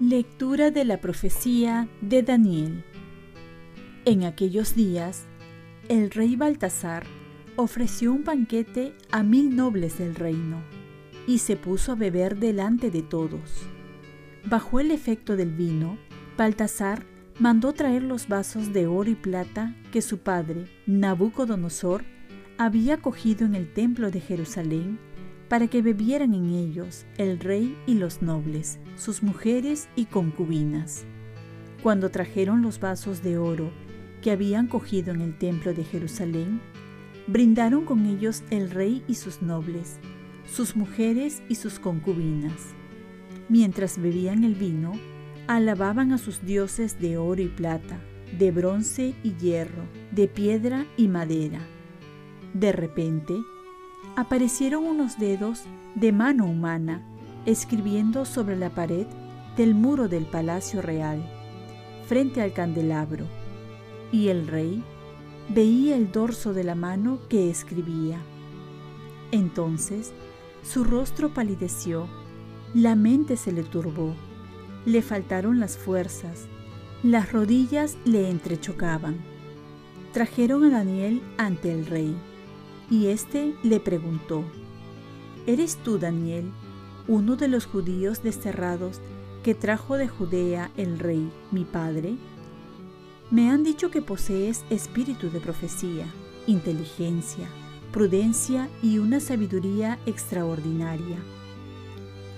Lectura de la profecía de Daniel. En aquellos días, el rey Baltasar ofreció un banquete a mil nobles del reino y se puso a beber delante de todos. Bajo el efecto del vino, Baltasar mandó traer los vasos de oro y plata que su padre, Nabucodonosor, había cogido en el templo de Jerusalén para que bebieran en ellos el rey y los nobles, sus mujeres y concubinas. Cuando trajeron los vasos de oro que habían cogido en el templo de Jerusalén, brindaron con ellos el rey y sus nobles, sus mujeres y sus concubinas. Mientras bebían el vino, alababan a sus dioses de oro y plata, de bronce y hierro, de piedra y madera. De repente, aparecieron unos dedos de mano humana escribiendo sobre la pared del muro del palacio real, frente al candelabro, y el rey veía el dorso de la mano que escribía. Entonces su rostro palideció, la mente se le turbó, le faltaron las fuerzas, las rodillas le entrechocaban. Trajeron a Daniel ante el rey y éste le preguntó, ¿Eres tú, Daniel, uno de los judíos desterrados que trajo de Judea el rey, mi padre? Me han dicho que posees espíritu de profecía, inteligencia, prudencia y una sabiduría extraordinaria.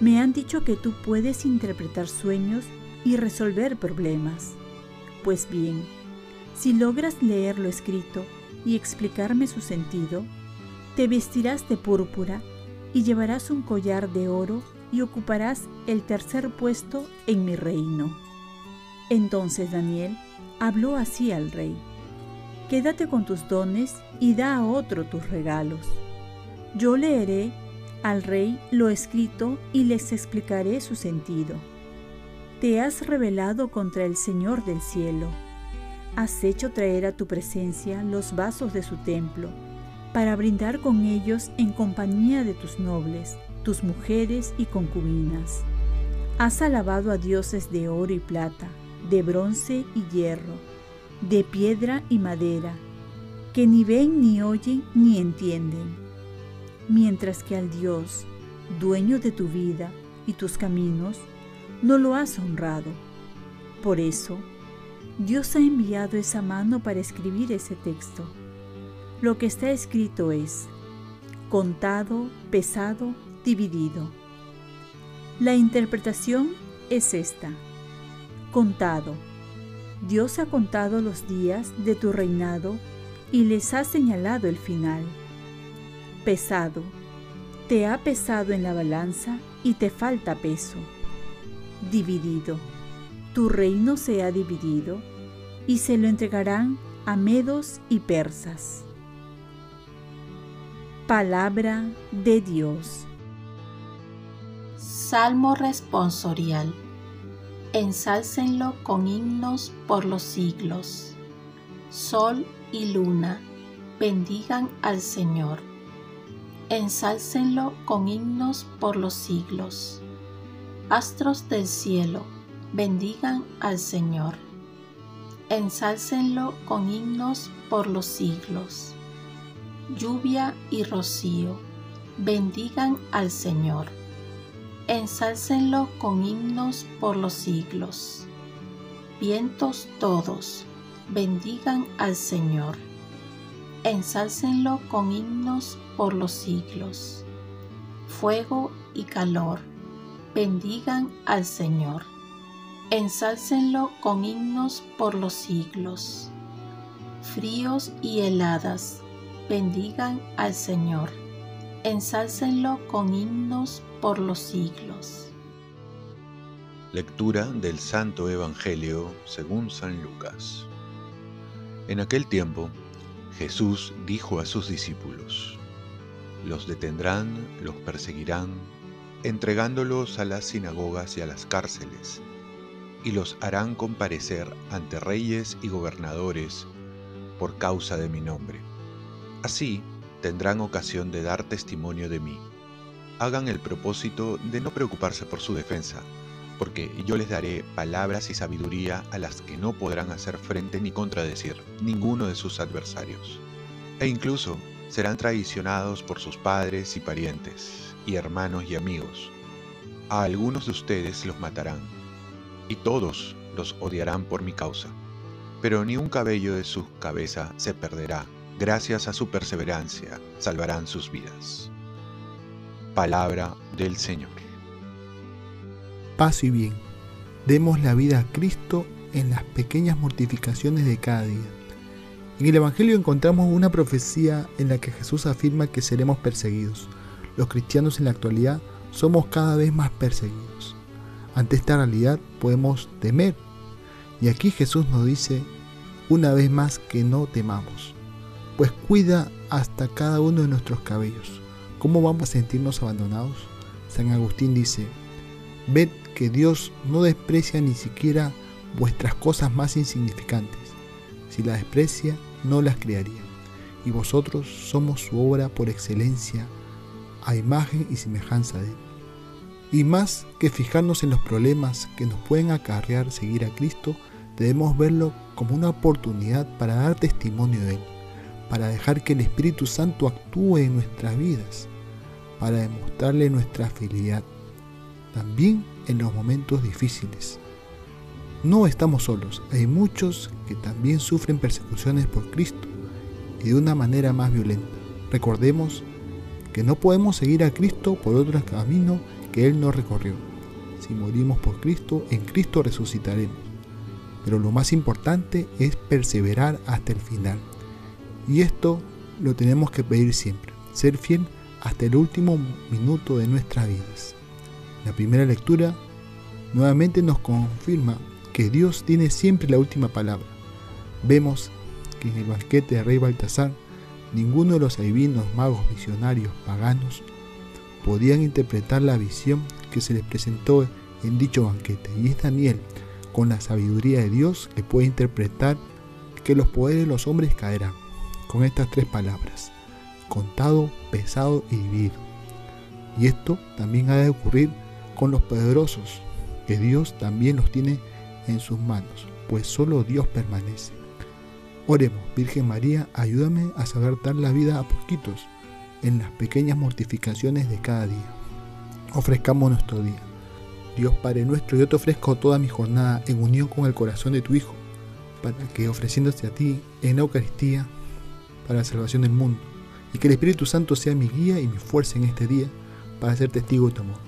Me han dicho que tú puedes interpretar sueños y resolver problemas. Pues bien, si logras leer lo escrito y explicarme su sentido, te vestirás de púrpura y llevarás un collar de oro y ocuparás el tercer puesto en mi reino. Entonces Daniel habló así al rey, Quédate con tus dones y da a otro tus regalos. Yo leeré al rey lo escrito y les explicaré su sentido. Te has rebelado contra el Señor del cielo has hecho traer a tu presencia los vasos de su templo, para brindar con ellos en compañía de tus nobles, tus mujeres y concubinas. Has alabado a dioses de oro y plata, de bronce y hierro, de piedra y madera, que ni ven ni oyen ni entienden, mientras que al Dios, dueño de tu vida y tus caminos, no lo has honrado. Por eso, Dios ha enviado esa mano para escribir ese texto. Lo que está escrito es contado, pesado, dividido. La interpretación es esta. Contado. Dios ha contado los días de tu reinado y les ha señalado el final. Pesado. Te ha pesado en la balanza y te falta peso. Dividido tu reino se ha dividido y se lo entregarán a medos y persas. Palabra de Dios. Salmo responsorial. Ensálcenlo con himnos por los siglos. Sol y luna, bendigan al Señor. Ensálcenlo con himnos por los siglos. Astros del cielo, bendigan al Señor. Ensálcenlo con himnos por los siglos. Lluvia y rocío, bendigan al Señor. Ensálcenlo con himnos por los siglos. Vientos todos, bendigan al Señor. Ensálcenlo con himnos por los siglos. Fuego y calor, bendigan al Señor ensálcenlo con himnos por los siglos. Fríos y heladas, bendigan al Señor, ensálcenlo con himnos por los siglos. Lectura del Santo Evangelio según San Lucas. En aquel tiempo, Jesús dijo a sus discípulos, Los detendrán, los perseguirán, entregándolos a las sinagogas y a las cárceles y los harán comparecer ante reyes y gobernadores por causa de mi nombre. Así tendrán ocasión de dar testimonio de mí. Hagan el propósito de no preocuparse por su defensa, porque yo les daré palabras y sabiduría a las que no podrán hacer frente ni contradecir ninguno de sus adversarios. E incluso serán traicionados por sus padres y parientes, y hermanos y amigos. A algunos de ustedes los matarán, y todos los odiarán por mi causa. Pero ni un cabello de su cabeza se perderá. Gracias a su perseverancia salvarán sus vidas. Palabra del Señor. Paz y bien. Demos la vida a Cristo en las pequeñas mortificaciones de cada día. En el Evangelio encontramos una profecía en la que Jesús afirma que seremos perseguidos. Los cristianos en la actualidad somos cada vez más perseguidos. Ante esta realidad podemos temer. Y aquí Jesús nos dice una vez más que no temamos, pues cuida hasta cada uno de nuestros cabellos. ¿Cómo vamos a sentirnos abandonados? San Agustín dice, ved que Dios no desprecia ni siquiera vuestras cosas más insignificantes. Si las desprecia, no las crearía. Y vosotros somos su obra por excelencia, a imagen y semejanza de Él. Y más que fijarnos en los problemas que nos pueden acarrear seguir a Cristo, debemos verlo como una oportunidad para dar testimonio de Él, para dejar que el Espíritu Santo actúe en nuestras vidas, para demostrarle nuestra fidelidad, también en los momentos difíciles. No estamos solos, hay muchos que también sufren persecuciones por Cristo y de una manera más violenta. Recordemos que no podemos seguir a Cristo por otro camino que Él no recorrió. Si morimos por Cristo, en Cristo resucitaremos. Pero lo más importante es perseverar hasta el final. Y esto lo tenemos que pedir siempre, ser fiel hasta el último minuto de nuestras vidas. La primera lectura nuevamente nos confirma que Dios tiene siempre la última palabra. Vemos que en el banquete de rey Baltasar, ninguno de los adivinos, magos, misionarios, paganos, podían interpretar la visión que se les presentó en dicho banquete. Y es Daniel, con la sabiduría de Dios, que puede interpretar que los poderes de los hombres caerán. Con estas tres palabras, contado, pesado y dividido. Y esto también ha de ocurrir con los poderosos, que Dios también los tiene en sus manos, pues solo Dios permanece. Oremos, Virgen María, ayúdame a saber dar la vida a poquitos en las pequeñas mortificaciones de cada día. Ofrezcamos nuestro día. Dios Padre nuestro, yo te ofrezco toda mi jornada en unión con el corazón de tu Hijo, para que ofreciéndose a ti en la Eucaristía, para la salvación del mundo, y que el Espíritu Santo sea mi guía y mi fuerza en este día, para ser testigo de tu amor.